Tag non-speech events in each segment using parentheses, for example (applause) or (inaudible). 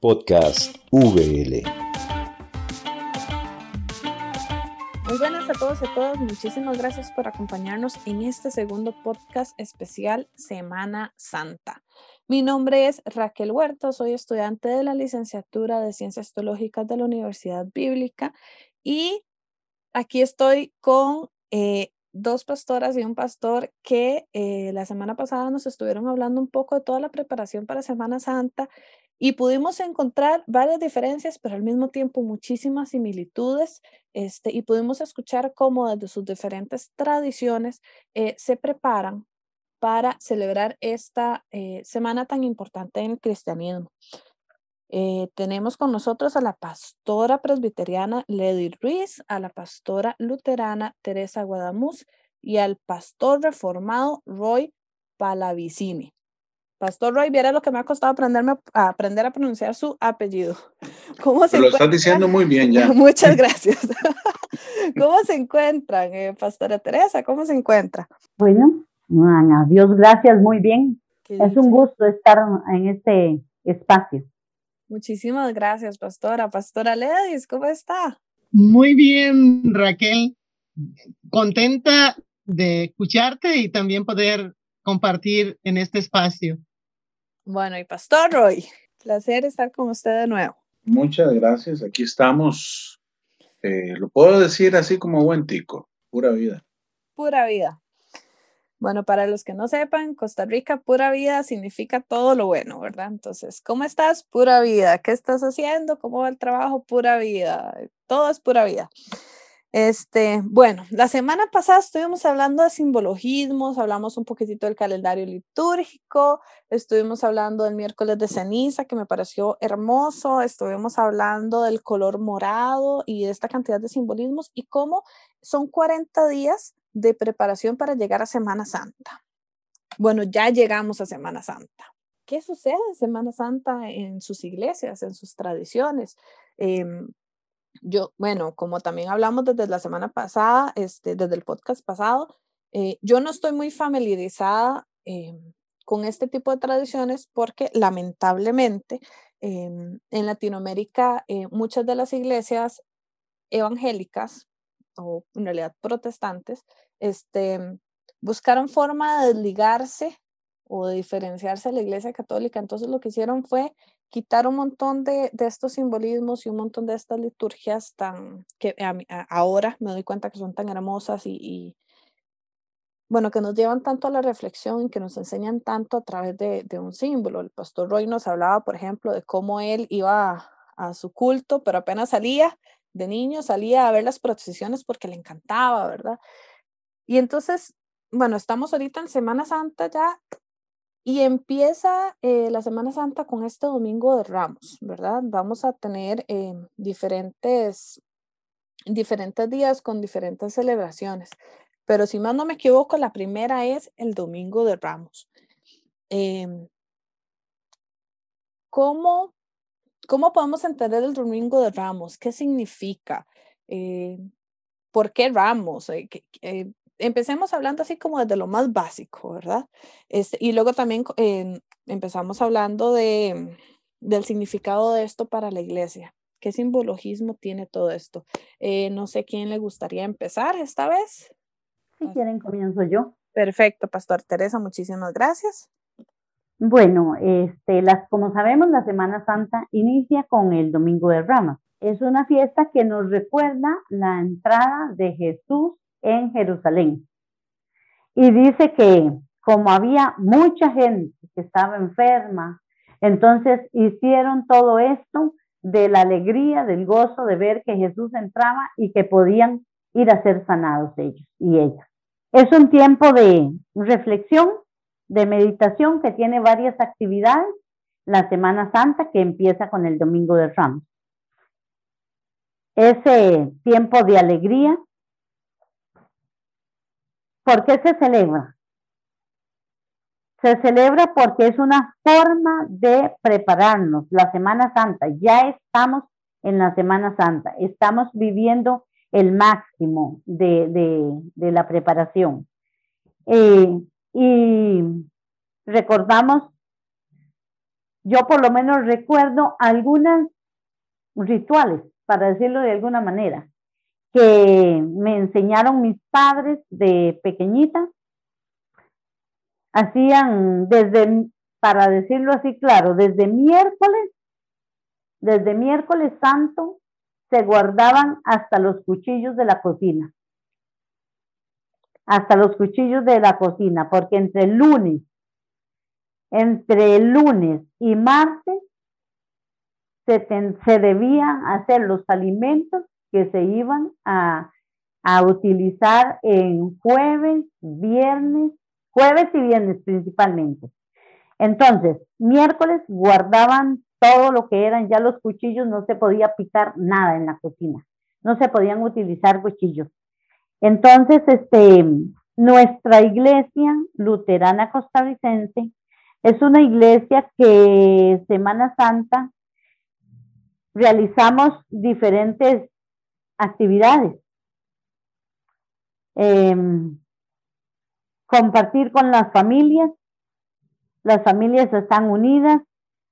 Podcast VL. Muy buenas a todos y a todas. Muchísimas gracias por acompañarnos en este segundo podcast especial Semana Santa. Mi nombre es Raquel Huerta, soy estudiante de la licenciatura de Ciencias Teológicas de la Universidad Bíblica y aquí estoy con eh, dos pastoras y un pastor que eh, la semana pasada nos estuvieron hablando un poco de toda la preparación para Semana Santa y pudimos encontrar varias diferencias, pero al mismo tiempo muchísimas similitudes, este, y pudimos escuchar cómo desde sus diferentes tradiciones eh, se preparan para celebrar esta eh, semana tan importante en el cristianismo. Eh, tenemos con nosotros a la pastora presbiteriana Lady Ruiz, a la pastora luterana Teresa Guadamuz y al pastor reformado Roy Palavicini. Pastor Roy, viera lo que me ha costado aprenderme a aprender a pronunciar su apellido. (laughs) ¿Cómo se lo estás diciendo muy bien ya. (laughs) Muchas (laughs) gracias. ¿Cómo se encuentran, eh, Pastora Teresa? ¿Cómo se encuentra? Bueno, a Dios gracias, muy bien. Es un gusto estar en este espacio. Muchísimas gracias, Pastora. Pastora Ledis, ¿cómo está? Muy bien, Raquel. Contenta de escucharte y también poder compartir en este espacio. Bueno, y Pastor Roy, placer estar con usted de nuevo. Muchas gracias, aquí estamos. Eh, lo puedo decir así como buen tico, pura vida. Pura vida. Bueno, para los que no sepan, Costa Rica, pura vida significa todo lo bueno, ¿verdad? Entonces, ¿cómo estás? Pura vida. ¿Qué estás haciendo? ¿Cómo va el trabajo? Pura vida. Todo es pura vida. Este, bueno, la semana pasada estuvimos hablando de simbologismos, hablamos un poquitito del calendario litúrgico, estuvimos hablando del miércoles de ceniza, que me pareció hermoso, estuvimos hablando del color morado y de esta cantidad de simbolismos y cómo son 40 días de preparación para llegar a Semana Santa. Bueno, ya llegamos a Semana Santa. ¿Qué sucede en Semana Santa en sus iglesias, en sus tradiciones? Em, yo, bueno, como también hablamos desde la semana pasada, este, desde el podcast pasado, eh, yo no estoy muy familiarizada em, con este tipo de tradiciones porque lamentablemente em, en Latinoamérica eh, muchas de las iglesias evangélicas o en realidad protestantes, este, buscaron forma de desligarse o de diferenciarse de la iglesia católica. Entonces lo que hicieron fue quitar un montón de, de, estos simbolismos y un montón de estas liturgias tan que ahora me doy cuenta que son tan hermosas y, y, bueno, que nos llevan tanto a la reflexión y que nos enseñan tanto a través de, de un símbolo. El pastor Roy nos hablaba, por ejemplo, de cómo él iba a, a su culto, pero apenas salía de niño, salía a ver las procesiones porque le encantaba, ¿verdad? Y entonces, bueno, estamos ahorita en Semana Santa ya y empieza eh, la Semana Santa con este Domingo de Ramos, ¿verdad? Vamos a tener eh, diferentes, diferentes días con diferentes celebraciones, pero si más no me equivoco, la primera es el Domingo de Ramos. Em, ¿cómo, ¿Cómo podemos entender el Domingo de Ramos? ¿Qué significa? Eh, ¿Por qué Ramos? Empecemos hablando así como desde lo más básico, ¿verdad? Este, y luego también empezamos hablando de, del significado de esto para la iglesia. ¿Qué simbologismo tiene todo esto? Eh, no sé quién le gustaría empezar esta vez. Si quieren, comienzo yo. Perfecto, Pastor Teresa, muchísimas gracias. Bueno, este, las, como sabemos, la Semana Santa inicia con el Domingo de Ramos. Es una fiesta que nos recuerda la entrada de Jesús en Jerusalén. Y dice que como había mucha gente que estaba enferma, entonces hicieron todo esto de la alegría, del gozo de ver que Jesús entraba y que podían ir a ser sanados ellos y ellas. Es un tiempo de reflexión, de meditación que tiene varias actividades. La Semana Santa que empieza con el Domingo de Ramos. Ese tiempo de alegría, ¿Por qué se celebra? Se celebra porque es una forma de prepararnos. La Semana Santa, ya estamos en la Semana Santa, estamos viviendo el máximo de, la preparación. Eh, y recordamos yo por lo menos recuerdo algunos rituales, para decirlo de alguna manera, que me enseñaron mis padres de pequeñita. Hacían desde, para decirlo así claro, desde miércoles, desde miércoles santo, se guardaban hasta los cuchillos de la cocina. Hasta los cuchillos de la cocina, porque entre lunes, entre el lunes y martes, se, se debían hacer los alimentos que se iban a, a utilizar en jueves, viernes, jueves y viernes principalmente. Entonces, miércoles guardaban todo lo que eran ya los cuchillos, no se podía picar nada en la cocina, no se podían utilizar cuchillos. Entonces, este, nuestra iglesia luterana costarricense es una iglesia que Semana Santa realizamos diferentes actividades. Em, compartir con las familias, las familias están unidas,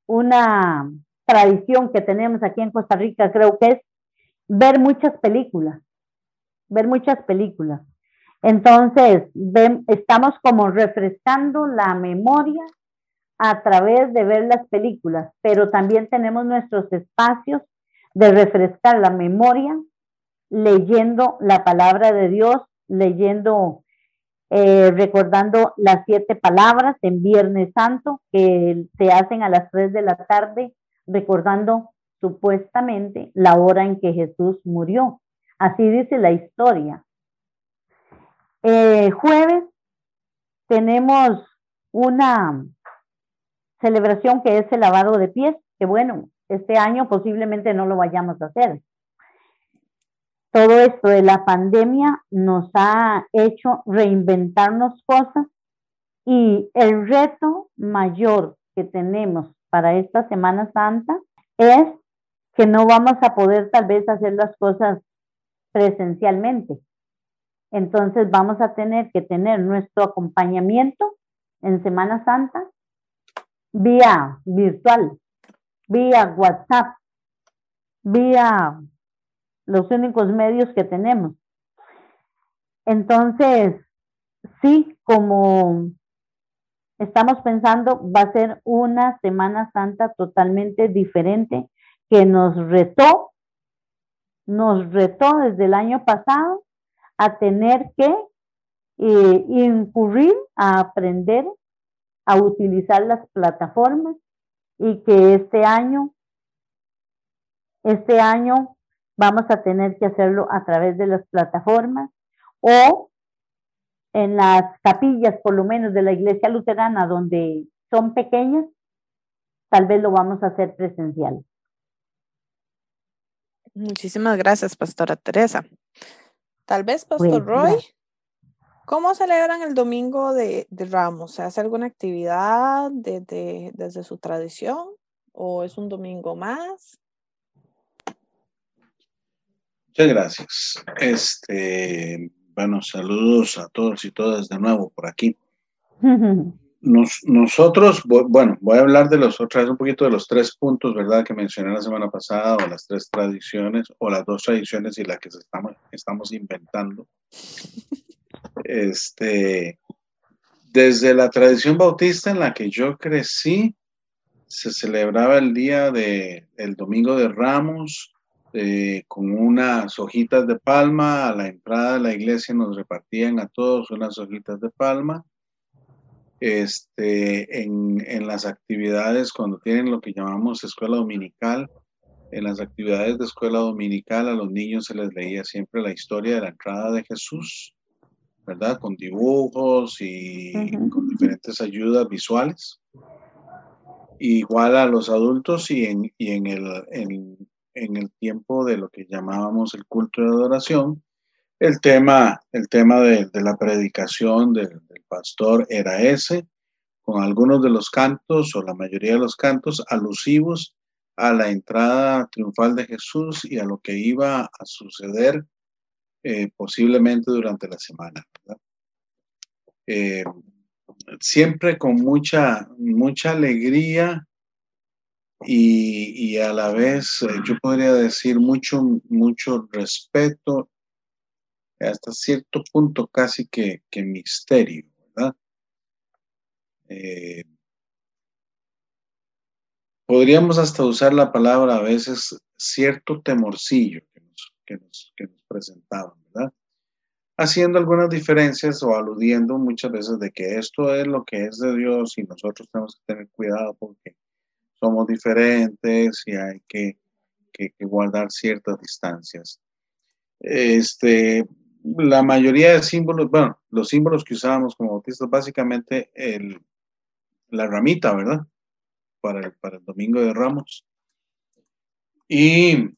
una tradición que tenemos aquí en Costa Rica, creo que es ver muchas películas, ver muchas películas. Entonces, estamos como refrescando la memoria a través de ver las películas, pero también tenemos nuestros espacios de refrescar la memoria leyendo la palabra de Dios, leyendo eh, recordando las siete palabras en Viernes Santo que se hacen a las tres de la tarde, recordando supuestamente la hora en que Jesús murió. Así dice la historia. Eh, jueves tenemos una celebración que es el lavado de pies, que bueno, este año posiblemente no lo vayamos a hacer, todo esto de la pandemia nos ha hecho reinventarnos cosas y el reto mayor que tenemos para esta Semana Santa es que no vamos a poder tal vez hacer las cosas presencialmente. Entonces vamos a tener que tener nuestro acompañamiento en Semana Santa vía virtual, vía WhatsApp, vía los únicos medios que tenemos. Entonces, sí, como estamos pensando, va a ser una Semana Santa totalmente diferente que nos retó, nos retó desde el año pasado a tener que eh, incurrir a aprender a utilizar las plataformas y que este año, este año vamos a tener que hacerlo a través de las plataformas o en las capillas, por lo menos de la iglesia luterana, donde son pequeñas, tal vez lo vamos a hacer presencial. Muchísimas gracias, Pastora Teresa. Tal vez, Pastor Roy, ¿cómo celebran el domingo de, Ramos? ¿Se hace alguna actividad desde su tradición o es un domingo más? Muchas gracias. Este, bueno, saludos a todos y todas de nuevo por aquí. (laughs) nosotros, bueno, voy a hablar de los otros, un poquito de los tres puntos, ¿verdad? Que mencioné la semana pasada, o las tres tradiciones, o las dos tradiciones y la que estamos, estamos inventando. Este, desde la tradición bautista en la que yo crecí, se celebraba el día de el domingo de Ramos, eh, con unas hojitas de palma. A la entrada de la iglesia nos repartían a todos unas hojitas de palma. Este, en, en las actividades, cuando tienen lo que llamamos escuela dominical, en las actividades de escuela dominical a los niños se les leía siempre la historia de la entrada de Jesús, ¿verdad? Con dibujos y con diferentes ayudas visuales. Igual a los adultos y en, y en, el, en, en el tiempo de lo que llamábamos el culto de adoración, el tema, el tema de, la predicación del, pastor era ese, con algunos de los cantos o la mayoría de los cantos alusivos a la entrada triunfal de Jesús y a lo que iba a suceder eh, posiblemente durante la semana. Eh, siempre con mucha, mucha alegría y, y a la vez eh, yo podría decir mucho, mucho respeto, hasta cierto punto casi que, que misterio, ¿verdad? Eh, podríamos hasta usar la palabra a veces cierto temorcillo que nos, que nos, que nos presentaban, ¿verdad? Haciendo algunas diferencias o aludiendo muchas veces de que esto es lo que es de Dios y nosotros tenemos que tener cuidado porque somos diferentes y hay que, que, guardar ciertas distancias. Este, la mayoría de símbolos, bueno, los símbolos que usábamos como bautistas, básicamente el, la ramita, ¿verdad? Para el, para el domingo de Ramos. Y,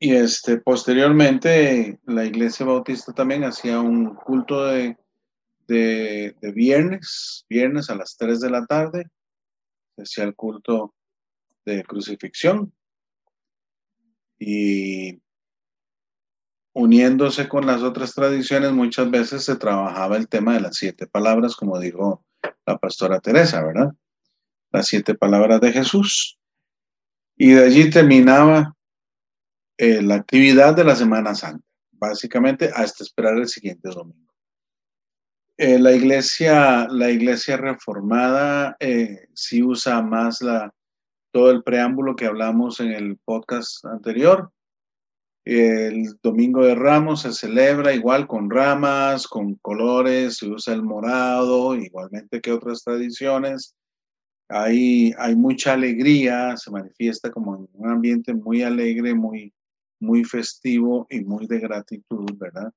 y este, posteriormente la iglesia bautista también hacía un culto de, de, de viernes, viernes a las 3 de la tarde, el culto de crucifixión. Y uniéndose con las otras tradiciones, muchas veces se trabajaba el tema de las siete palabras, como dijo la pastora Teresa, ¿verdad? Las siete palabras de Jesús. Y de allí terminaba eh, la actividad de la Semana Santa, básicamente hasta esperar el siguiente domingo. Eh, la iglesia, la iglesia reformada eh, sí usa más la, todo el preámbulo que hablamos en el podcast anterior, el domingo de Ramos se celebra igual con ramas, con colores, se usa el morado, igualmente que otras tradiciones. Hay, hay mucha alegría, se manifiesta como en un ambiente muy alegre, muy, muy festivo y muy de gratitud, ¿verdad?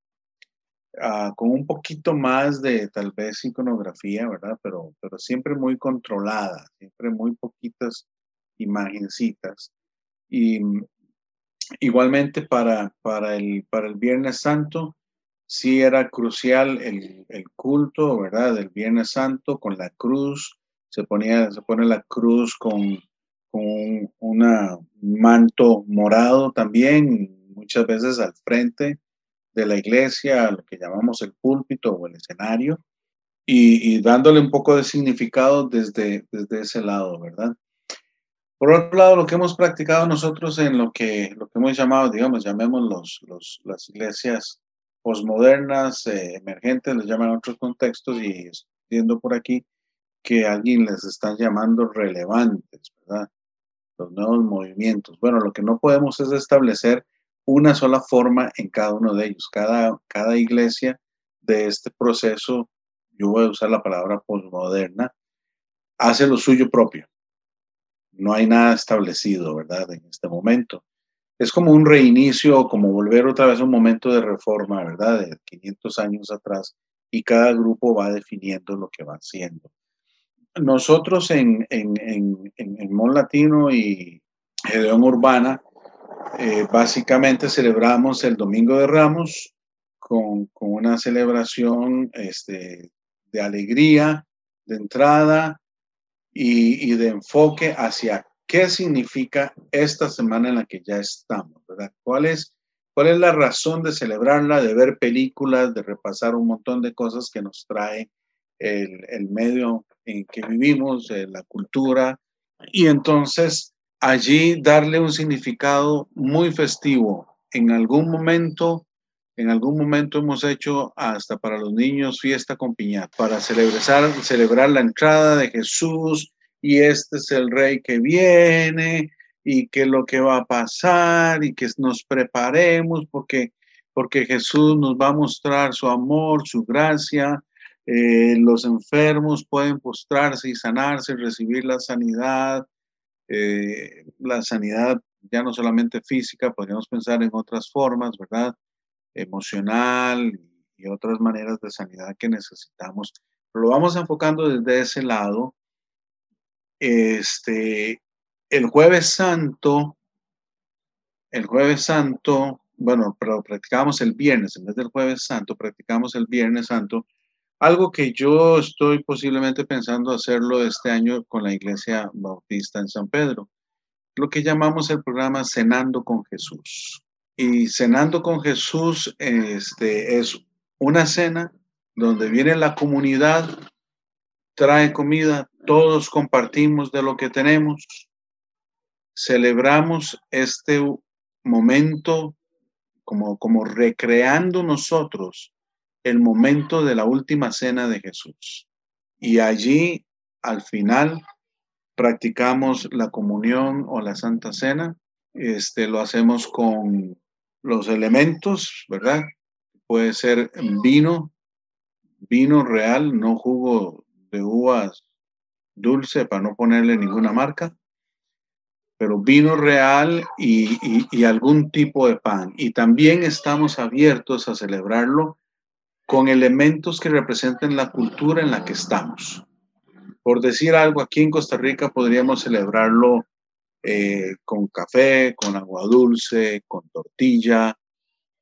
Uh, con un poquito más de tal vez iconografía, ¿verdad? Pero, pero siempre muy controlada, siempre muy poquitas imagencitas. Y Igualmente para, para, el, para el Viernes Santo, sí era crucial el, el, culto, ¿verdad? Del Viernes Santo con la cruz. Se, ponía, se pone la cruz con, con un manto morado también, muchas veces al frente de la iglesia, lo que llamamos el púlpito o el escenario, y, dándole un poco de significado desde, desde ese lado, ¿verdad? Por otro lado, lo que hemos practicado nosotros en lo que, lo que hemos llamado, digamos, llamemos los, las iglesias posmodernas, eh, emergentes, les llaman otros contextos y viendo por aquí que alguien les están llamando relevantes, ¿verdad? Los nuevos movimientos. Bueno, lo que no podemos es establecer una sola forma en cada uno de ellos. Cada, cada iglesia de este proceso, yo voy a usar la palabra posmoderna, hace lo suyo propio no hay nada establecido, ¿verdad? En este momento. Es como un reinicio, como volver otra vez a un momento de reforma, ¿verdad? De 500 años atrás, y cada grupo va definiendo lo que va haciendo. Nosotros en, en, en, en Mon Latino y Gedeón Urbana, eh, básicamente celebramos el Domingo de Ramos con, una celebración este, de alegría, de entrada, y, de enfoque hacia qué significa esta semana en la que ya estamos, ¿verdad? ¿Cuál es, la razón de celebrarla, de ver películas, de repasar un montón de cosas que nos trae el, el medio en que vivimos, eh, la cultura, y entonces allí darle un significado muy festivo. En algún momento en algún momento hemos hecho hasta para los niños fiesta con piñata, para celebrar, celebrar la entrada de Jesús y este es el rey que viene y que lo que va a pasar y que nos preparemos porque, porque Jesús nos va a mostrar su amor, su gracia. Eh, los enfermos pueden postrarse y sanarse, recibir la sanidad, eh, la sanidad ya no solamente física, podríamos pensar en otras formas, ¿verdad? emocional y otras maneras de sanidad que necesitamos. Lo vamos enfocando desde ese lado. Este, el jueves santo, el jueves santo, bueno, pero practicamos el viernes, en vez del jueves santo, practicamos el viernes santo, algo que yo estoy posiblemente pensando hacerlo este año con la iglesia bautista en San Pedro, lo que llamamos el programa Cenando con Jesús. Y cenando con Jesús este, es una cena donde viene la comunidad, trae comida, todos compartimos de lo que tenemos, celebramos este momento como, como recreando nosotros el momento de la última cena de Jesús. Y allí, al final, practicamos la comunión o la Santa Cena. Este, lo hacemos con los elementos, ¿verdad? Puede ser vino, vino real, no jugo de uvas dulce para no ponerle ninguna marca, pero vino real y, y, algún tipo de pan. Y también estamos abiertos a celebrarlo con elementos que representen la cultura en la que estamos. Por decir algo, aquí en Costa Rica podríamos celebrarlo eh, con café, con agua dulce, con tortilla,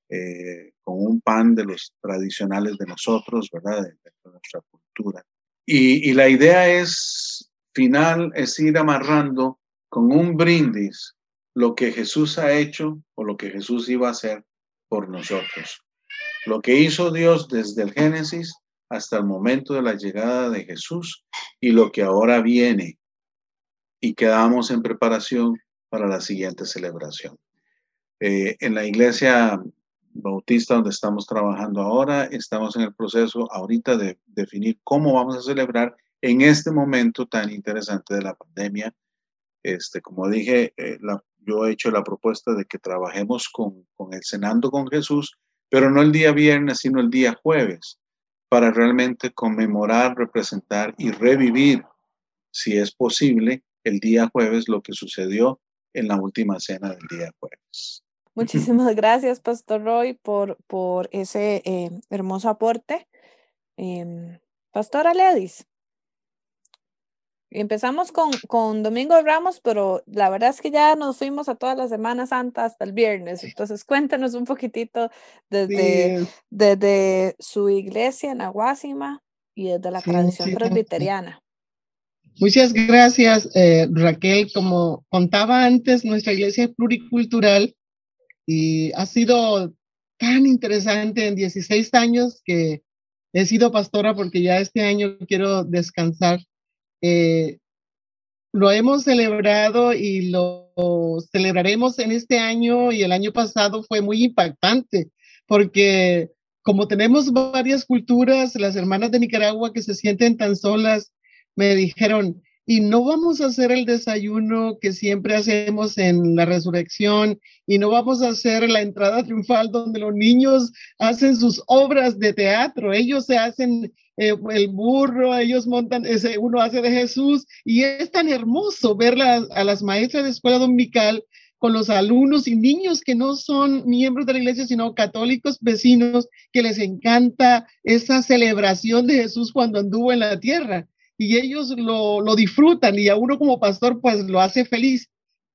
eh, con un pan de los tradicionales de nosotros, ¿verdad? De, nuestra cultura. Y, la idea es, final, es ir amarrando con un brindis lo que Jesús ha hecho o lo que Jesús iba a hacer por nosotros. Lo que hizo Dios desde el Génesis hasta el momento de la llegada de Jesús y lo que ahora viene y quedamos en preparación para la siguiente celebración. Eh, en la iglesia bautista donde estamos trabajando ahora, estamos en el proceso ahorita de definir cómo vamos a celebrar en este momento tan interesante de la pandemia este, como dije, eh, yo he hecho la propuesta de que trabajemos con, con el Cenando con Jesús, pero no el día viernes, sino el día jueves, para realmente conmemorar, representar y revivir, si es posible, el día jueves lo que sucedió en la última cena del día jueves. Muchísimas gracias, Pastor Roy, por, por ese eh, hermoso aporte. Eh, Pastora Ledis. Empezamos con, con Domingo de Ramos, pero la verdad es que ya nos fuimos a toda la Semana Santa hasta el viernes. Entonces, cuéntanos un poquitito desde, desde su iglesia en Aguasima y desde la tradición presbiteriana. Muchas gracias, eh, Raquel. Como contaba antes, nuestra iglesia es pluricultural y ha sido tan interesante en 16 años que he sido pastora porque ya este año quiero descansar eh, lo hemos celebrado y lo celebraremos en este año y el año pasado fue muy impactante porque como tenemos varias culturas, las hermanas de Nicaragua que se sienten tan solas me dijeron, y no vamos a hacer el desayuno que siempre hacemos en la resurrección y no vamos a hacer la entrada triunfal donde los niños hacen sus obras de teatro, ellos se hacen eh, el burro, ellos montan, ese, uno hace de Jesús y es tan hermoso ver a las maestras de escuela dominical con los alumnos y niños que no son miembros de la iglesia, sino católicos vecinos, que les encanta esa celebración de Jesús cuando anduvo en la tierra y ellos lo, lo disfrutan y a uno como pastor pues lo hace feliz.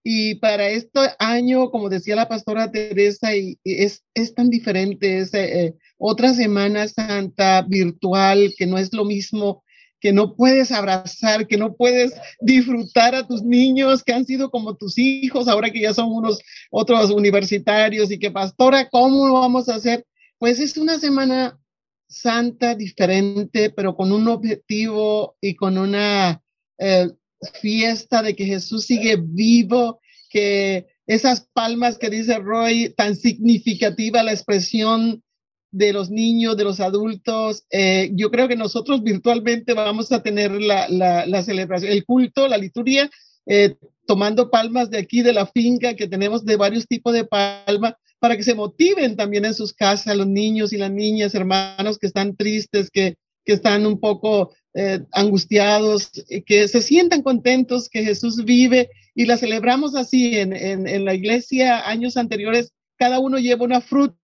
Y para este año, como decía la pastora Teresa, y, es, es tan diferente, es eh, otra Semana Santa virtual, que no es lo mismo, que no puedes abrazar, que no puedes disfrutar a tus niños que han sido como tus hijos, ahora que ya son unos otros universitarios y que pastora, ¿cómo lo vamos a hacer? Pues es una semana santa diferente, pero con un objetivo y con una eh, fiesta de que Jesús sigue vivo, que esas palmas que dice Roy, tan significativa la expresión de los niños, de los adultos. Eh, yo creo que nosotros virtualmente vamos a tener la, celebración, el culto, la liturgia, eh, tomando palmas de aquí, de la finca, que tenemos de varios tipos de palmas, para que se motiven también en sus casas los niños y las niñas, hermanos que están tristes, que, que están un poco eh, angustiados, que se sientan contentos que Jesús vive y la celebramos así en, en, en, la iglesia años anteriores, cada uno lleva una fruta.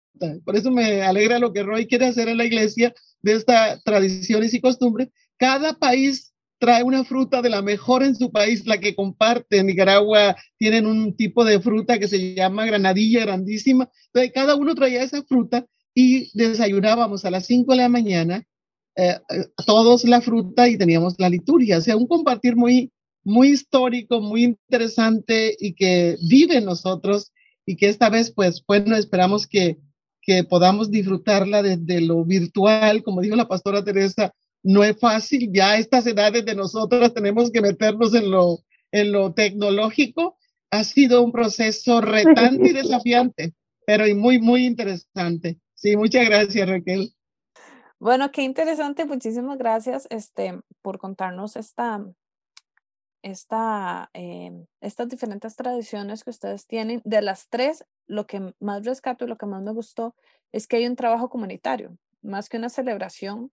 Por eso me alegra lo que Roy quiere hacer en la iglesia de estas tradiciones y costumbres. Cada país trae una fruta de la mejor en su país, la que comparte. En Nicaragua tienen un tipo de fruta que se llama granadilla grandísima. Entonces, cada uno traía esa fruta y desayunábamos a las 5 de la mañana eh, eh, todos la fruta y teníamos la liturgia. O sea, un compartir muy, muy histórico, muy interesante y que vive en nosotros y que esta vez, pues, bueno, esperamos que, que podamos disfrutarla desde lo virtual, como dijo la pastora Teresa, no es fácil, ya a estas edades de nosotras tenemos que meternos en lo, en lo tecnológico. Ha sido un proceso retante y (laughs) desafiante, pero muy, muy interesante. Sí, muchas gracias, Raquel. Bueno, qué interesante. Muchísimas gracias este, por contarnos esta, esta, em, estas diferentes tradiciones que ustedes tienen. De las tres, lo que más rescato y lo que más me gustó es que hay un trabajo comunitario, más que una celebración.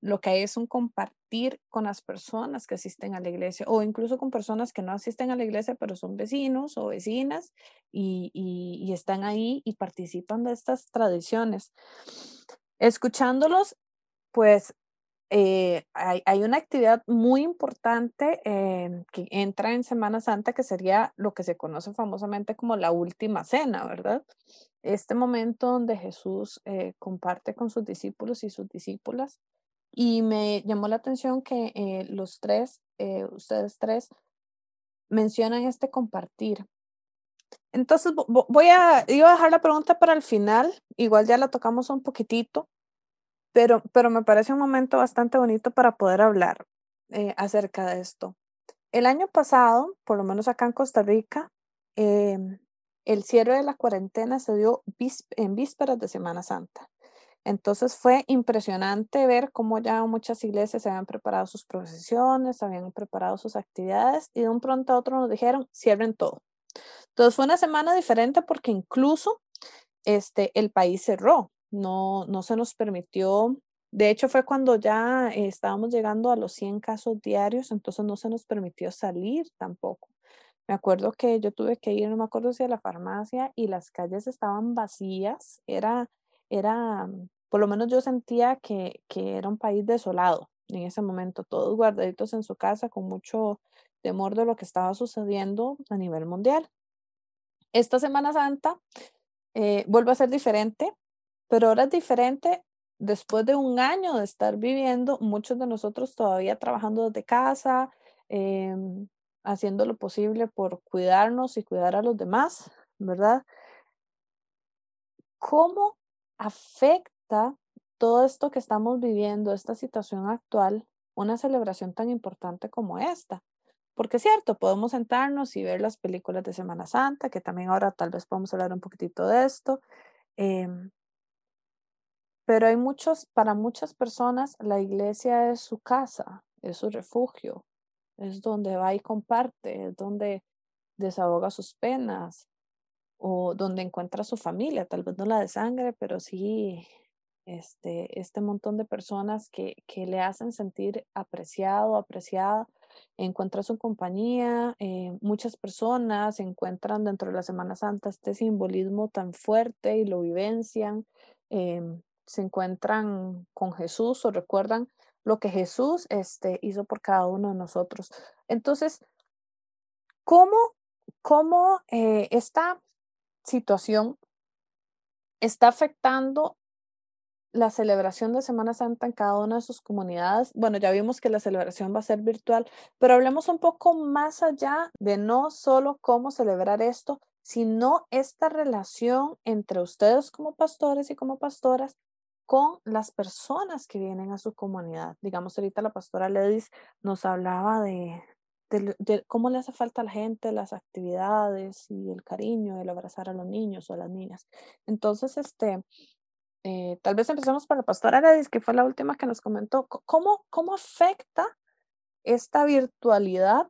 Lo que hay es un compartir con las personas que asisten a la iglesia o incluso con personas que no asisten a la iglesia, pero son vecinos o vecinas y, están ahí y participan de estas tradiciones. Escuchándolos, pues eh, hay, una actividad muy importante em, que entra en Semana Santa, que sería lo que se conoce famosamente como la última cena, ¿verdad? Este momento donde Jesús eh, comparte con sus discípulos y sus discípulas. Y me llamó la atención que eh, los tres, ustedes tres, mencionan este compartir. Entonces, voy a, iba a dejar la pregunta para el final, igual ya la tocamos un poquitito, pero, pero me parece un momento bastante bonito para poder hablar eh, acerca de esto. El año pasado, por lo menos acá en Costa Rica, em, el cierre de la cuarentena se dio en vísperas de Semana Santa. Entonces fue impresionante ver cómo ya muchas iglesias habían preparado sus procesiones, habían preparado sus actividades y de un pronto a otro nos dijeron, cierren todo. Entonces fue una semana diferente porque incluso este, el país cerró no, no se nos permitió, de hecho fue cuando ya estábamos llegando a los 100 casos diarios, entonces no se nos permitió salir tampoco. Me acuerdo que yo tuve que ir, no me acuerdo si a la farmacia y las calles estaban vacías, era, era, por lo menos yo sentía que, que era un país desolado en ese momento, todos guardaditos en su casa con mucho temor de lo que estaba sucediendo a nivel mundial. Esta Semana Santa eh, vuelve a ser diferente. Pero ahora es diferente. Después de un año de estar viviendo, muchos de nosotros todavía trabajando desde casa, em, haciendo lo posible por cuidarnos y cuidar a los demás, ¿verdad? ¿Cómo afecta todo esto que estamos viviendo, esta situación actual, una celebración tan importante como esta? Porque es cierto, podemos sentarnos y ver las películas de Semana Santa, que también ahora tal vez podemos hablar un poquitito de esto, em, pero hay muchos, para muchas personas, la iglesia es su casa, es su refugio, es donde va y comparte, es donde desahoga sus penas o donde encuentra su familia, tal vez no la de sangre, pero sí este, este montón de personas que, que le hacen sentir apreciado, apreciada, encuentra su compañía, eh, muchas personas encuentran dentro de la Semana Santa este simbolismo tan fuerte y lo vivencian. Em, se encuentran con Jesús o recuerdan lo que Jesús este, hizo por cada uno de nosotros. Entonces, ¿cómo, cómo eh, esta situación está afectando la celebración de Semana Santa en cada una de sus comunidades. Bueno, ya vimos que la celebración va a ser virtual, pero hablemos un poco más allá de no solo cómo celebrar esto, sino esta relación entre ustedes como pastores y como pastoras con las personas que vienen a su comunidad. Digamos, ahorita la pastora Ledis nos hablaba de, de, cómo le hace falta a la gente las actividades y el cariño, el abrazar a los niños o a las niñas. Entonces, este, eh, tal vez empecemos por la pastora Ledis, que fue la última que nos comentó. ¿Cómo, cómo afecta esta virtualidad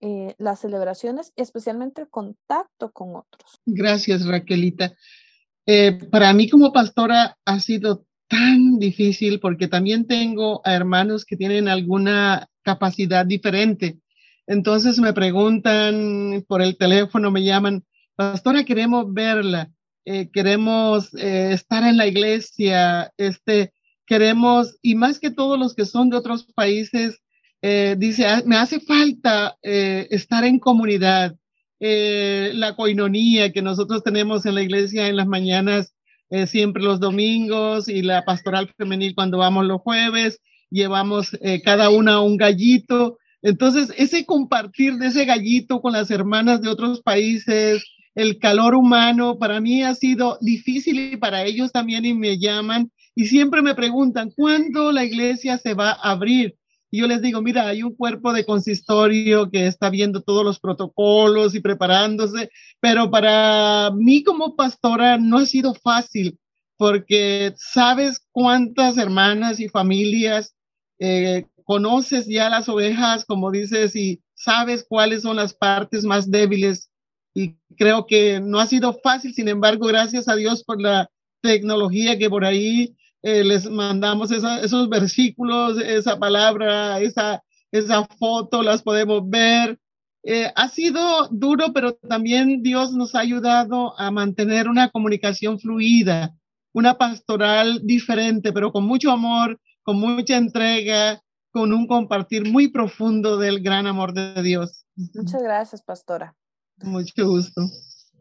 eh, las celebraciones, especialmente el contacto con otros? Gracias, Raquelita. Eh, para mí como pastora ha sido tan difícil porque también tengo a hermanos que tienen alguna capacidad diferente. Entonces me preguntan por el teléfono, me llaman, pastora, queremos verla, eh, queremos eh, estar en la iglesia, este, queremos, y más que todos los que son de otros países, dice, ah, me hace falta estar en comunidad, eh, la coinonía que nosotros tenemos en la iglesia en las mañanas, eh, siempre los domingos, y la pastoral femenil cuando vamos los jueves, llevamos eh, cada una un gallito. Entonces, ese compartir de ese gallito con las hermanas de otros países, el calor humano. Para mí ha sido difícil y para ellos también y me llaman y siempre me preguntan, ¿cuándo la iglesia se va a abrir? Y yo les digo, mira, hay un cuerpo de consistorio que está viendo todos los protocolos y preparándose, pero para mí como pastora no ha sido fácil porque sabes cuántas hermanas y familias eh, conoces ya las ovejas, como dices, y sabes cuáles son las partes más débiles. Y creo que no ha sido fácil, sin embargo, gracias a Dios por la tecnología que por ahí eh, les mandamos esos versículos, esa palabra, esa, esa foto, las podemos ver. Eh, ha sido duro, pero también Dios nos ha ayudado a mantener una comunicación fluida, una pastoral diferente, pero con mucho amor, con mucha entrega, con un compartir muy profundo del gran amor de Dios. Muchas gracias, pastora. Mucho gusto.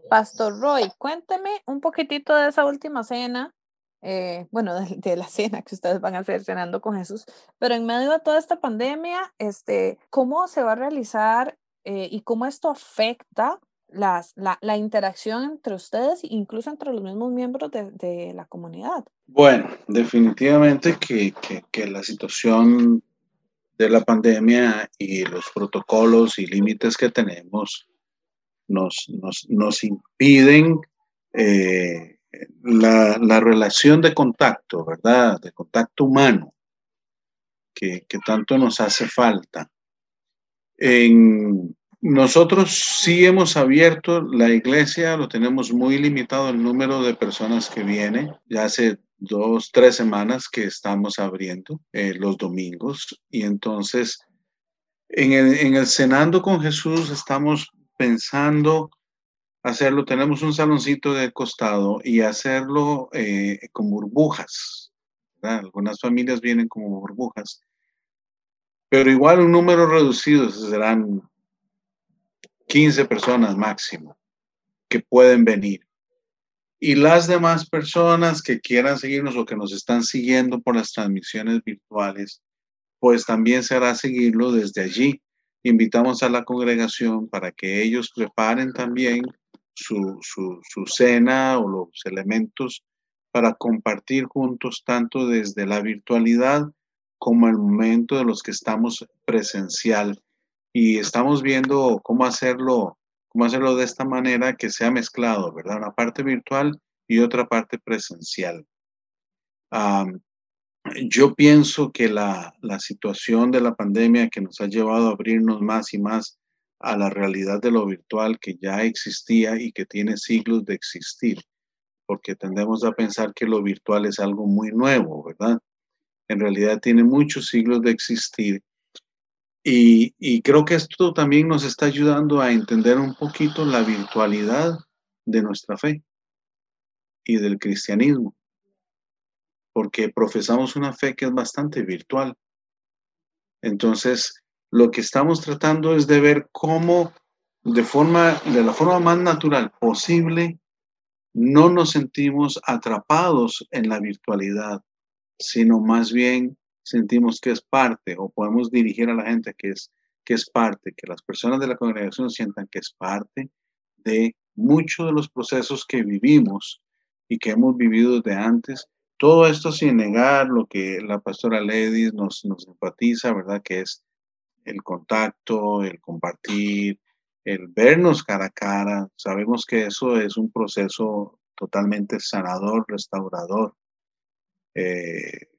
Pastor Roy, cuénteme un poquitito de esa última cena, eh, bueno, (laughs) de, la cena que ustedes van a hacer cenando con Jesús, pero en medio de toda esta pandemia, este, ¿cómo se va a realizar eh, y cómo esto afecta las, la, la, interacción entre ustedes, incluso entre los mismos miembros de, de la comunidad? Bueno, definitivamente que, que, que la situación de la pandemia y los protocolos y límites que tenemos nos, nos, impiden eh, la, la, relación de contacto, ¿verdad? De contacto humano, que, que tanto nos hace falta. En, nosotros sí hemos abierto la iglesia, lo tenemos muy limitado el número de personas que viene. Ya hace dos, tres semanas que estamos abriendo eh, los domingos y entonces en el, en el Cenando con Jesús estamos pensando hacerlo, tenemos un saloncito de costado y hacerlo eh, con burbujas. Algunas familias vienen como burbujas, pero igual un número reducido, serán 15 personas máximo que pueden venir. Y las demás personas que quieran seguirnos o que nos están siguiendo por las transmisiones virtuales, pues también será seguirlo desde allí. Invitamos a la congregación para que ellos preparen también su, su, cena o los elementos para compartir juntos tanto desde la virtualidad como el momento de los que estamos presencial. Y estamos viendo cómo hacerlo cómo hacerlo de esta manera que sea mezclado, ¿verdad? Una parte virtual y otra parte presencial. Yo pienso que la, la situación de la pandemia que nos ha llevado a abrirnos más y más a la realidad de lo virtual que ya existía y que tiene siglos de existir, porque tendemos a pensar que lo virtual es algo muy nuevo, ¿verdad? En realidad tiene muchos siglos de existir y, creo que esto también nos está ayudando a entender un poquito la virtualidad de nuestra fe y del cristianismo, porque profesamos una fe que es bastante virtual. Entonces, lo que estamos tratando es de ver cómo de forma de la forma más natural posible no nos sentimos atrapados en la virtualidad, sino más bien sentimos que es parte o podemos dirigir a la gente que es, que es parte, que las personas de la congregación sientan que es parte de muchos de los procesos que vivimos y que hemos vivido desde antes. Todo esto sin negar lo que la pastora Ledis nos, nos enfatiza, ¿verdad? Que es el contacto, el compartir, el vernos cara a cara. Sabemos que eso es un proceso totalmente sanador, restaurador. Eh,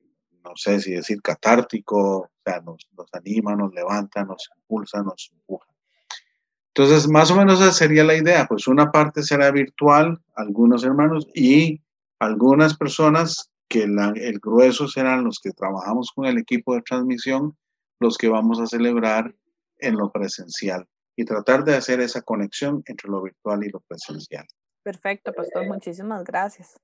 no sé si decir catártico, o sea, nos, nos anima, nos levanta, nos impulsa, nos empuja. Entonces, más o menos esa sería la idea, pues una parte será virtual, algunos hermanos, y algunas personas que el grueso serán los que trabajamos con el equipo de transmisión, los que vamos a celebrar en lo presencial y tratar de hacer esa conexión entre lo virtual y lo presencial. Perfecto, pastor, muchísimas gracias.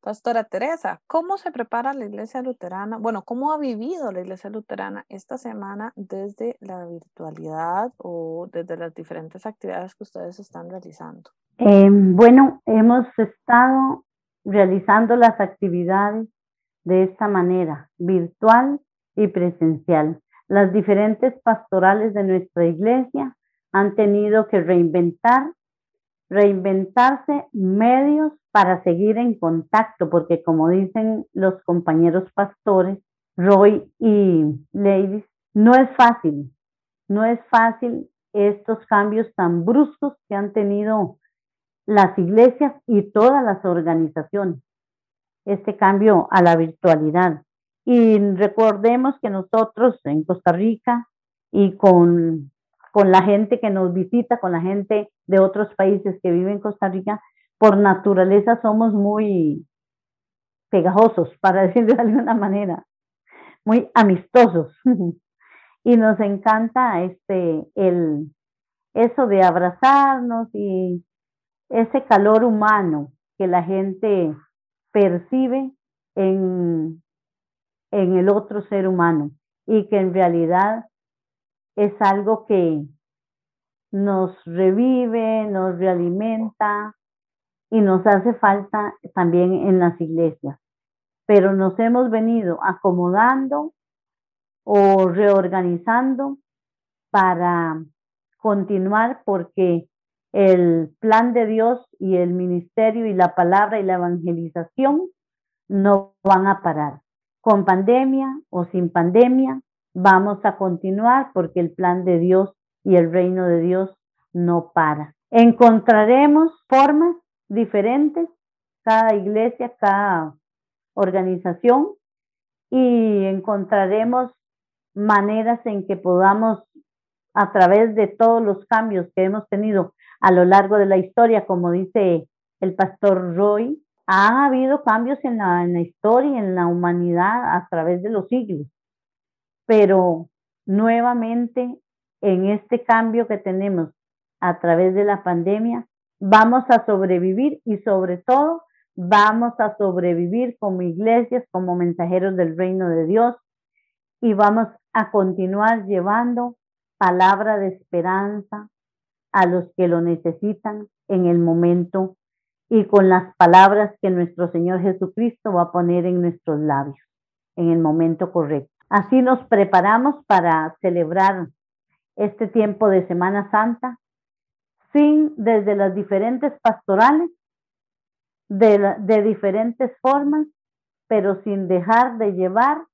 Pastora Teresa, ¿cómo se prepara la iglesia luterana? Bueno, ¿cómo ha vivido la iglesia luterana esta semana desde la virtualidad o desde las diferentes actividades que ustedes están realizando? Eh, bueno, hemos estado realizando las actividades de esta manera, virtual y presencial. Las diferentes pastorales de nuestra iglesia han tenido que reinventar reinventarse medios para seguir en contacto, porque como dicen los compañeros pastores, Roy y Ladies, no es fácil, no es fácil estos cambios tan bruscos que han tenido las iglesias y todas las organizaciones, este cambio a la virtualidad. Y recordemos que nosotros en Costa Rica y con, con la gente que nos visita, con la gente de otros países que viven en Costa Rica, por naturaleza somos muy pegajosos, para (laughs) decirlo de alguna manera, muy amistosos. (laughs) y nos encanta este el eso de abrazarnos y ese calor humano que la gente percibe en, en el otro ser humano y que en realidad es algo que nos revive, nos realimenta y nos hace falta también en las iglesias. Pero nos hemos venido acomodando o reorganizando para continuar porque el plan de Dios y el ministerio y la palabra y la evangelización no van a parar. Con pandemia o sin pandemia, vamos a continuar porque el plan de Dios y el reino de Dios no para. Encontraremos formas diferentes, cada iglesia, cada organización, y encontraremos maneras en que podamos, a través de todos los cambios que hemos tenido a lo largo de la historia, como dice el pastor Roy, ha habido cambios en la, en la historia, en la humanidad a través de los siglos. Pero nuevamente, en este cambio que tenemos a través de la pandemia, vamos a sobrevivir y sobre todo vamos a sobrevivir como iglesias, como mensajeros del reino de Dios y vamos a continuar llevando palabra de esperanza a los que lo necesitan en el momento y con las palabras que nuestro Señor Jesucristo va a poner en nuestros labios en el momento correcto. Así nos preparamos para celebrar este tiempo de Semana Santa sin desde las diferentes pastorales, de, de diferentes formas, pero sin dejar de llevar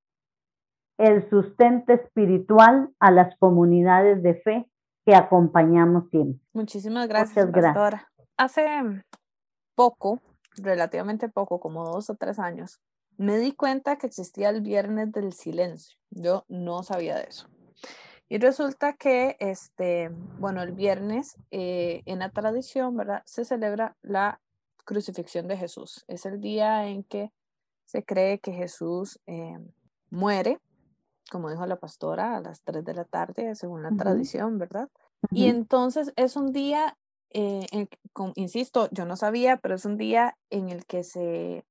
el sustento espiritual a las comunidades de fe que acompañamos siempre. Muchísimas gracias, pastora. Hace poco, relativamente poco, como dos o tres años, me di cuenta que existía el Viernes del Silencio. Yo no sabía de eso. Y resulta que, este, bueno, el viernes eh, en la tradición, ¿verdad? Se celebra la crucifixión de Jesús. Es el día en que se cree que Jesús eh, muere como dijo la pastora, a las 3 de la tarde, según la tradición, ¿verdad? Y entonces es un día, eh, insisto, yo no sabía, pero es un día en el que se,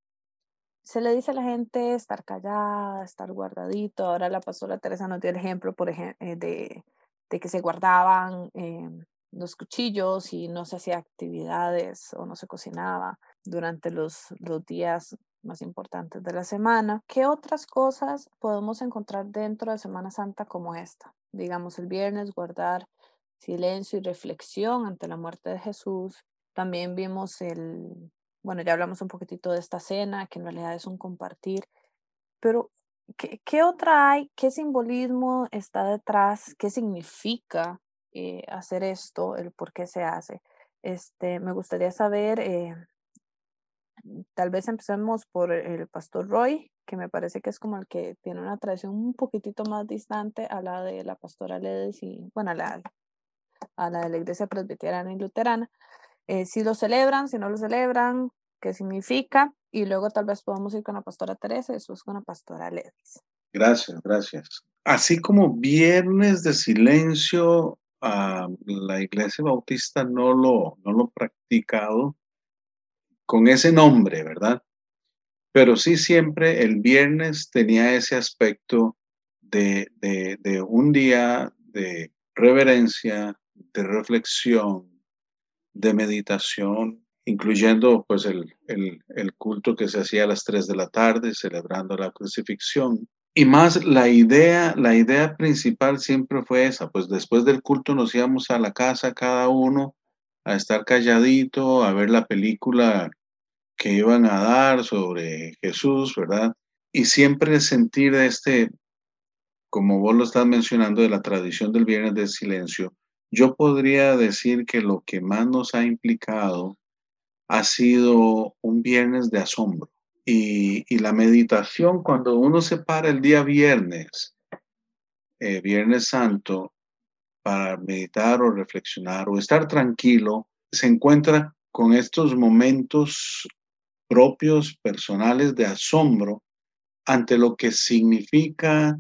se le dice a la gente estar callada, estar guardadito. Ahora la pastora Teresa nos dio el ejemplo, por ejemplo, eh, de, de, que se guardaban em, los cuchillos y no se hacía actividades o no se cocinaba durante los, los días más importantes de la semana. ¿Qué otras cosas podemos encontrar dentro de Semana Santa como esta? Digamos, el viernes guardar silencio y reflexión ante la muerte de Jesús. También vimos el, bueno, ya hablamos un poquitito de esta cena, que en realidad es un compartir, pero ¿qué, qué otra hay? ¿Qué simbolismo está detrás? ¿Qué significa eh, hacer esto? ¿El por qué se hace? Este, me gustaría saber eh, tal vez empecemos por el pastor Roy, que me parece que es como el que tiene una tradición un poquitito más distante a la de la pastora Ledes y, bueno, a la, a la de la iglesia presbiteriana y luterana. Eh, si lo celebran, si no lo celebran, qué significa, y luego tal vez podamos ir con la pastora Teresa y después con la pastora Ledes. Gracias, gracias. Así como viernes de silencio, uh, la iglesia bautista no lo, no lo practicado, con ese nombre, ¿verdad? Pero sí siempre el viernes tenía ese aspecto de, un día de reverencia, de reflexión, de meditación, incluyendo pues el, culto que se hacía a las 3 de la tarde, celebrando la crucifixión. Y más la idea, la idea principal siempre fue esa, pues después del culto nos íbamos a la casa cada uno a estar calladito, a ver la película que iban a dar sobre Jesús, ¿verdad? Y siempre sentir este, como vos lo estás mencionando, de la tradición del viernes de silencio, yo podría decir que lo que más nos ha implicado ha sido un viernes de asombro. Y, la meditación, cuando uno se para el día viernes, eh, Viernes Santo, para meditar o reflexionar o estar tranquilo, se encuentra con estos momentos propios, personales de asombro ante lo que significa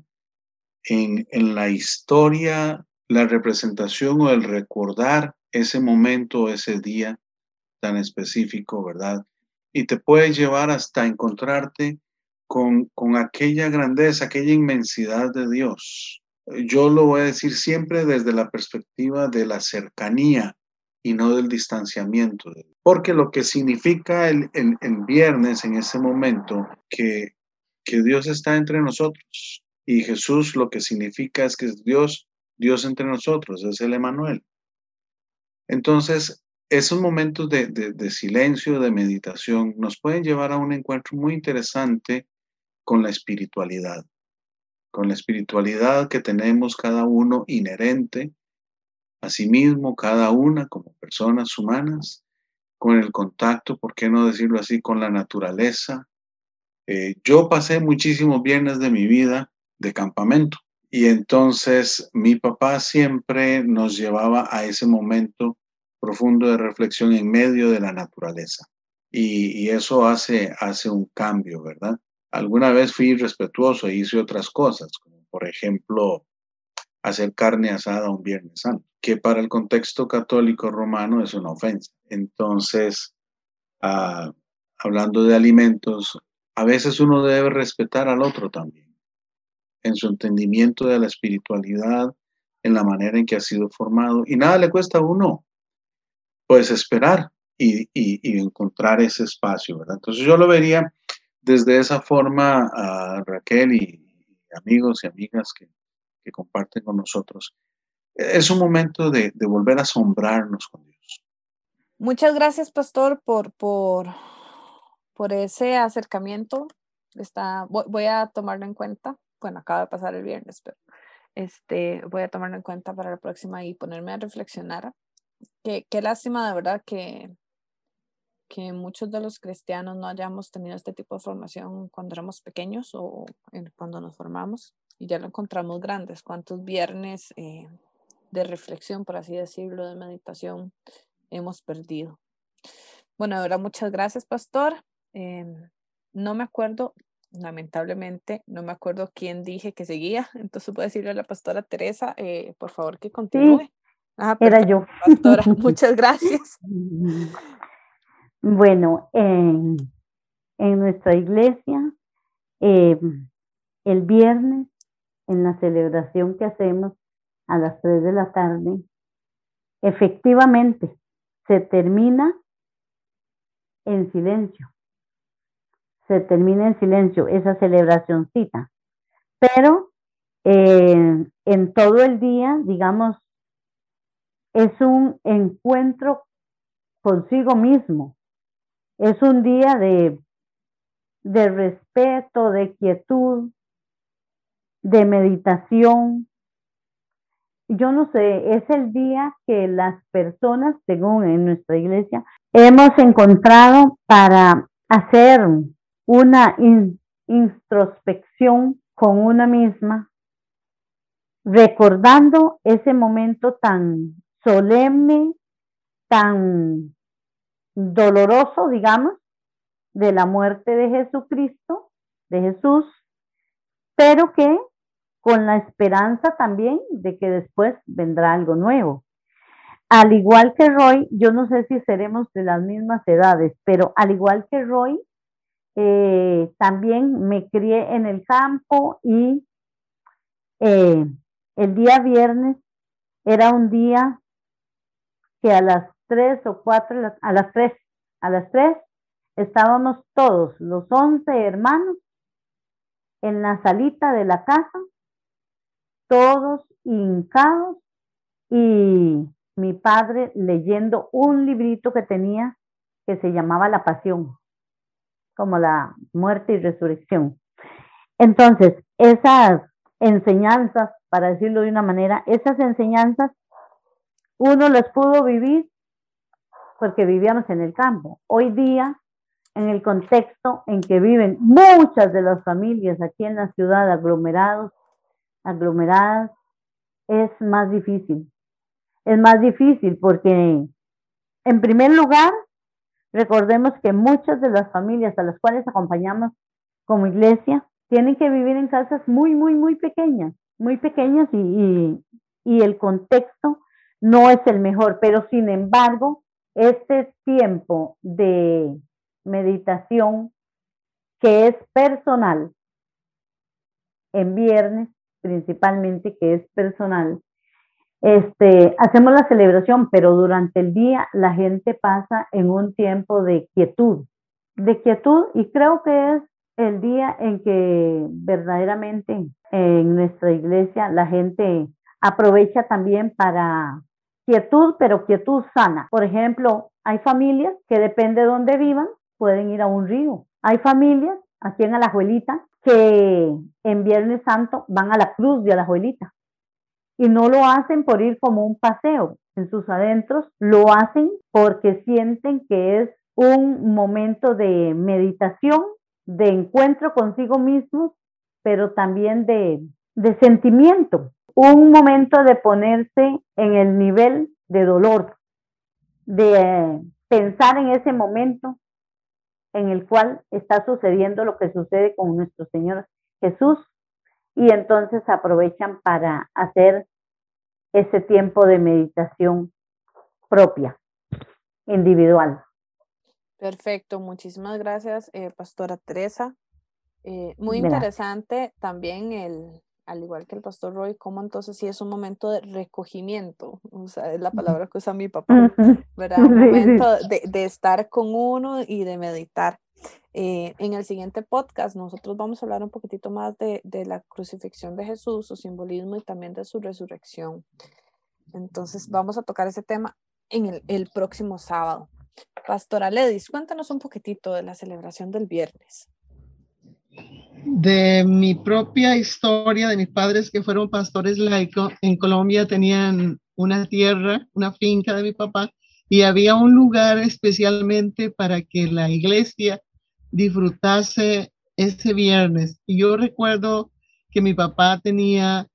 en, en la historia la representación o el recordar ese momento, ese día tan específico, ¿verdad? Y te puede llevar hasta encontrarte con, con aquella grandeza, aquella inmensidad de Dios. Yo lo voy a decir siempre desde la perspectiva de la cercanía y no del distanciamiento. Porque lo que significa el, el, viernes en ese momento, que, que Dios está entre nosotros. Y Jesús lo que significa es que es Dios Dios entre nosotros, es el Emanuel. Entonces, esos momentos de, silencio, de meditación, nos pueden llevar a un encuentro muy interesante con la espiritualidad, con la espiritualidad que tenemos cada uno inherente a sí mismo, cada una como personas humanas, con el contacto, ¿por qué no decirlo así?, con la naturaleza. Eh, yo pasé muchísimos viernes de mi vida de campamento y entonces mi papá siempre nos llevaba a ese momento profundo de reflexión en medio de la naturaleza. Y, eso hace, hace un cambio, ¿verdad? Alguna vez fui respetuoso e hice otras cosas, como por ejemplo hacer carne asada un Viernes Santo, que para el contexto católico romano es una ofensa. Entonces, ah, hablando de alimentos, a veces uno debe respetar al otro también en su entendimiento de la espiritualidad, en la manera en que ha sido formado. Y nada le cuesta a uno, pues esperar y, encontrar ese espacio, ¿verdad? Entonces yo lo vería desde esa forma a Raquel y, amigos y amigas que, comparten con nosotros. Es un momento de, volver a asombrarnos con Dios. Muchas gracias, pastor, por, por, por ese acercamiento. Está, voy a tomarlo en cuenta bueno, acaba de pasar el viernes, pero este, voy a tomarlo en cuenta para la próxima y ponerme a reflexionar. Qué, qué lástima de verdad que, que muchos de los cristianos no hayamos tenido este tipo de formación cuando éramos pequeños o cuando nos formamos y ya lo encontramos grandes. ¿Cuántos viernes eh, de reflexión, por así decirlo, de meditación hemos perdido? Bueno, ahora muchas gracias, pastor. Em, no me acuerdo lamentablemente no me acuerdo quién dije que seguía, (laughs) entonces puedo decirle a la pastora Teresa, eh, por favor que continúe. Ah, era yo. Pastora, (laughs) muchas gracias. (laughs) Bueno, en, nuestra iglesia, em, el viernes, en la celebración que hacemos a las 3 de la tarde, efectivamente se termina en silencio se termina en silencio esa celebracióncita. Pero eh, en todo el día, digamos, es un encuentro consigo mismo. Es un día de, de respeto, de quietud, de meditación. Yo no sé, es el día que las personas, según en nuestra iglesia, hemos encontrado para hacer una introspección con una misma, recordando ese momento tan solemne, tan doloroso, digamos, de la muerte de Jesucristo, de Jesús, pero que con la esperanza también de que después vendrá algo nuevo. Al igual que Roy, yo no sé si seremos de las mismas edades, pero al igual que Roy, eh, también me crié en el campo y eh, el día viernes era un día que a las tres o cuatro, a las tres, a las tres estábamos todos, los once hermanos, en la salita de la casa, todos hincados y mi padre leyendo un librito que tenía que se llamaba La Pasión, como la muerte y resurrección. Entonces, esas enseñanzas, para decirlo de una manera, esas enseñanzas uno las pudo vivir porque vivíamos en el campo. Hoy día, en el contexto en que viven muchas de las familias aquí en la ciudad, aglomerados, aglomeradas, es más difícil. Es más difícil porque, en primer lugar, recordemos que muchas de las familias a las cuales acompañamos como iglesia tienen que vivir en casas muy, muy, muy pequeñas, muy pequeñas y, y el contexto no es el mejor, pero sin embargo, este tiempo de meditación que es personal, en viernes principalmente, que es personal, este, hacemos la celebración, pero durante el día la gente pasa en un tiempo de quietud, de quietud, y creo que es el día en que verdaderamente en nuestra iglesia la gente aprovecha también para quietud, pero quietud sana. Por ejemplo, hay familias que depende de dónde vivan, pueden ir a un río. Hay familias aquí en Alajuelita que en Viernes Santo van a la cruz de Alajuelita y no lo hacen por ir como un paseo en sus adentros, lo hacen porque sienten que es un momento de meditación, de encuentro consigo mismos, pero también de, de sentimiento, un momento de ponerse en el nivel de dolor, de pensar en ese momento en el cual está sucediendo lo que sucede con nuestro Señor Jesús y entonces aprovechan para hacer ese tiempo de meditación propia, individual. Perfecto, muchísimas gracias, eh, Pastora Teresa. Eh, muy interesante también el, al igual que el pastor Roy, cómo entonces sí es un momento de recogimiento, o sea, es la palabra que usa mi papá, ¿verdad? Un (laughs) momento de, de estar con uno y de meditar. Eh, en el siguiente podcast nosotros vamos a hablar un poquitito más de, de, la crucifixión de Jesús, su simbolismo y también de su resurrección. Entonces vamos a tocar ese tema en el, el próximo sábado. Pastora Ledis, cuéntanos un poquitito de la celebración del viernes de mi propia historia, de mis padres que fueron pastores laicos, en Colombia tenían una tierra, una finca de mi papá, y había un lugar especialmente para que la iglesia disfrutase ese viernes. Y yo recuerdo que mi papá tenía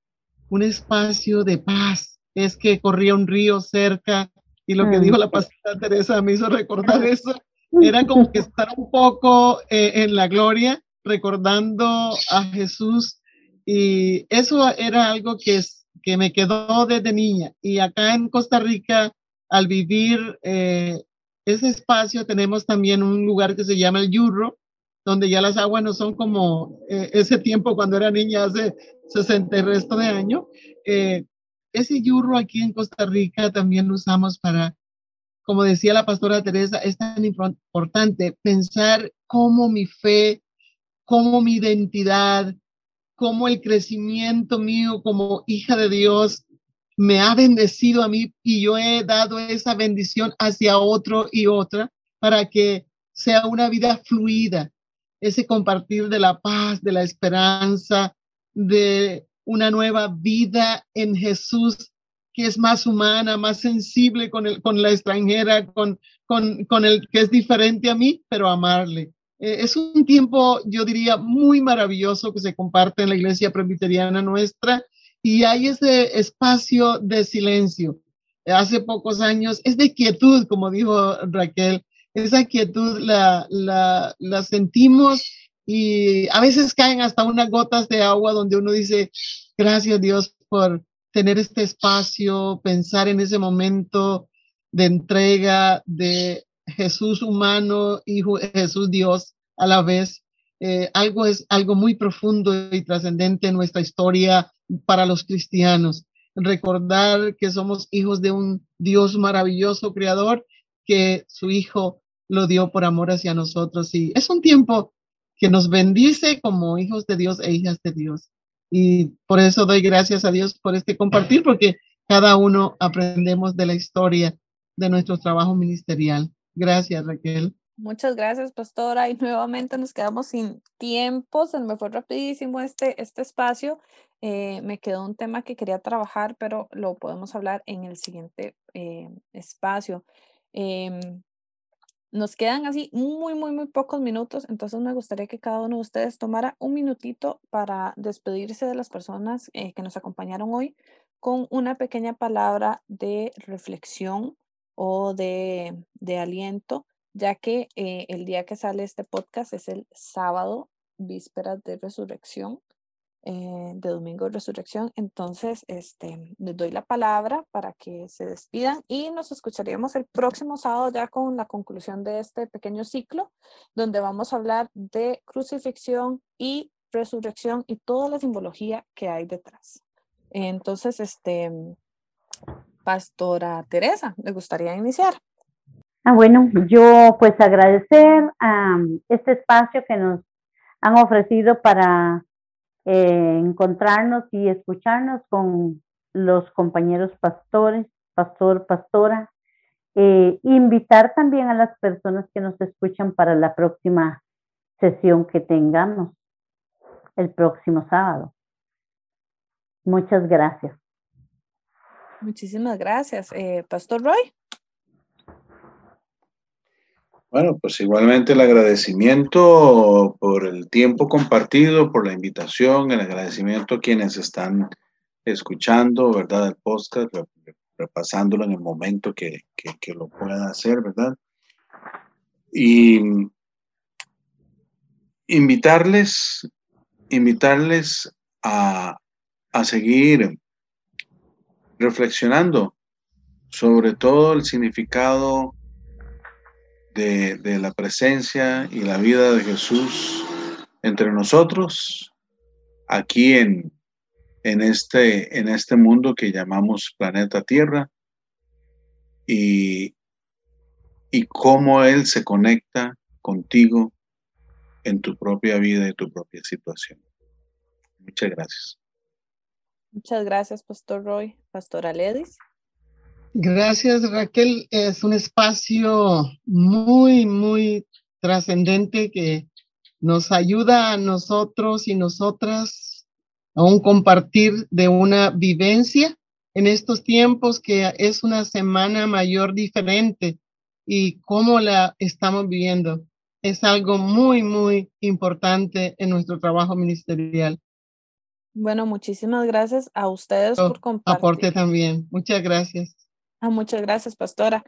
un espacio de paz, es que corría un río cerca, y lo que mm. dijo la pastora Teresa me hizo recordar eso, era como que estar un poco eh, en la gloria recordando a Jesús y eso era algo que, que me quedó desde niña. Y acá en Costa Rica, al vivir eh, ese espacio, tenemos también un lugar que se llama el Yurro, donde ya las aguas no son como eh, ese tiempo cuando era niña, hace 60 y resto de año. Eh, ese Yurro aquí en Costa Rica también lo usamos para, como decía la pastora Teresa, es tan importante pensar cómo mi fe cómo mi identidad, cómo el crecimiento mío como hija de Dios me ha bendecido a mí y yo he dado esa bendición hacia otro y otra para que sea una vida fluida, ese compartir de la paz, de la esperanza, de una nueva vida en Jesús que es más humana, más sensible con, el, con la extranjera, con, con, con el que es diferente a mí, pero amarle. Eh, es un tiempo, yo diría, muy maravilloso que se comparte en la iglesia presbiteriana nuestra y hay ese espacio de silencio. Hace pocos años es de quietud, como dijo Raquel, esa quietud la, la, la sentimos y a veces caen hasta unas gotas de agua donde uno dice, gracias Dios por tener este espacio, pensar en ese momento de entrega, de Jesús humano y Jesús Dios a la vez. Eh, algo es algo muy profundo y trascendente en nuestra historia para los cristianos. Recordar que somos hijos de un Dios maravilloso, creador, que su Hijo lo dio por amor hacia nosotros. Y es un tiempo que nos bendice como hijos de Dios e hijas de Dios. Y por eso doy gracias a Dios por este compartir, porque cada uno aprendemos de la historia de nuestro trabajo ministerial. Gracias, Raquel. Muchas gracias, pastora. Y nuevamente nos quedamos sin tiempo. Se me fue rapidísimo este, este espacio. Eh, me quedó un tema que quería trabajar, pero lo podemos hablar en el siguiente eh, espacio. Em, nos quedan así muy, muy, muy pocos minutos, entonces me gustaría que cada uno de ustedes tomara un minutito para despedirse de las personas eh, que nos acompañaron hoy con una pequeña palabra de reflexión o de, de aliento, ya que eh, el día que sale este podcast es el sábado, vísperas de resurrección. Eh, de Domingo de Resurrección. Entonces, este, les doy la palabra para que se despidan y nos escucharíamos el próximo sábado ya con la conclusión de este pequeño ciclo, donde vamos a hablar de crucifixión y resurrección y toda la simbología que hay detrás. Entonces, este, Pastora Teresa, ¿le gustaría iniciar? Ah, bueno, yo pues agradecer a este espacio que nos han ofrecido para eh, encontrarnos y escucharnos con los compañeros pastores, pastor, pastora. Eh, invitar también a las personas que nos escuchan para la próxima sesión que tengamos el próximo sábado. Muchas gracias. Muchísimas gracias. Eh, Pastor Roy. Bueno, pues igualmente el agradecimiento por el tiempo compartido, por la invitación, el agradecimiento a quienes están escuchando, ¿verdad? El podcast, repasándolo en el momento que, que, lo puedan hacer, ¿verdad? Y invitarles, invitarles a, a seguir reflexionando sobre todo el significado de, la presencia y la vida de Jesús entre nosotros, aquí en, en, este, en este mundo que llamamos planeta Tierra, y, y cómo Él se conecta contigo en tu propia vida y tu propia situación. Muchas gracias. Muchas gracias, Pastor Roy. Pastora Ledis. Gracias, Raquel. Es un espacio muy, muy trascendente que nos ayuda a nosotros y nosotras a un compartir de una vivencia en estos tiempos que es una semana mayor diferente y cómo la estamos viviendo. Es algo muy, muy importante en nuestro trabajo ministerial. Bueno, muchísimas gracias a ustedes por compartir. Aporte también. Muchas gracias. Ah, muchas gracias, pastora.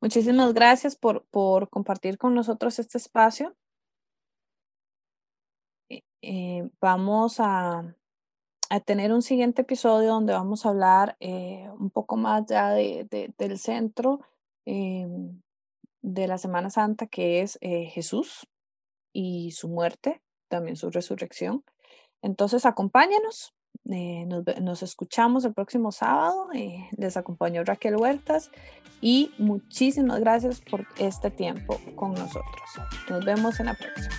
Muchísimas gracias por, por compartir con nosotros este espacio. Eh, eh, vamos a, a, tener un siguiente episodio donde vamos a hablar eh, un poco más ya de, del centro de la Semana Santa, que es Jesús y su muerte, también su resurrección. Entonces, acompáñenos eh, nos, escuchamos el próximo sábado. Eh, les acompañó Raquel Huertas y muchísimas gracias por este tiempo con nosotros. Nos vemos en la próxima.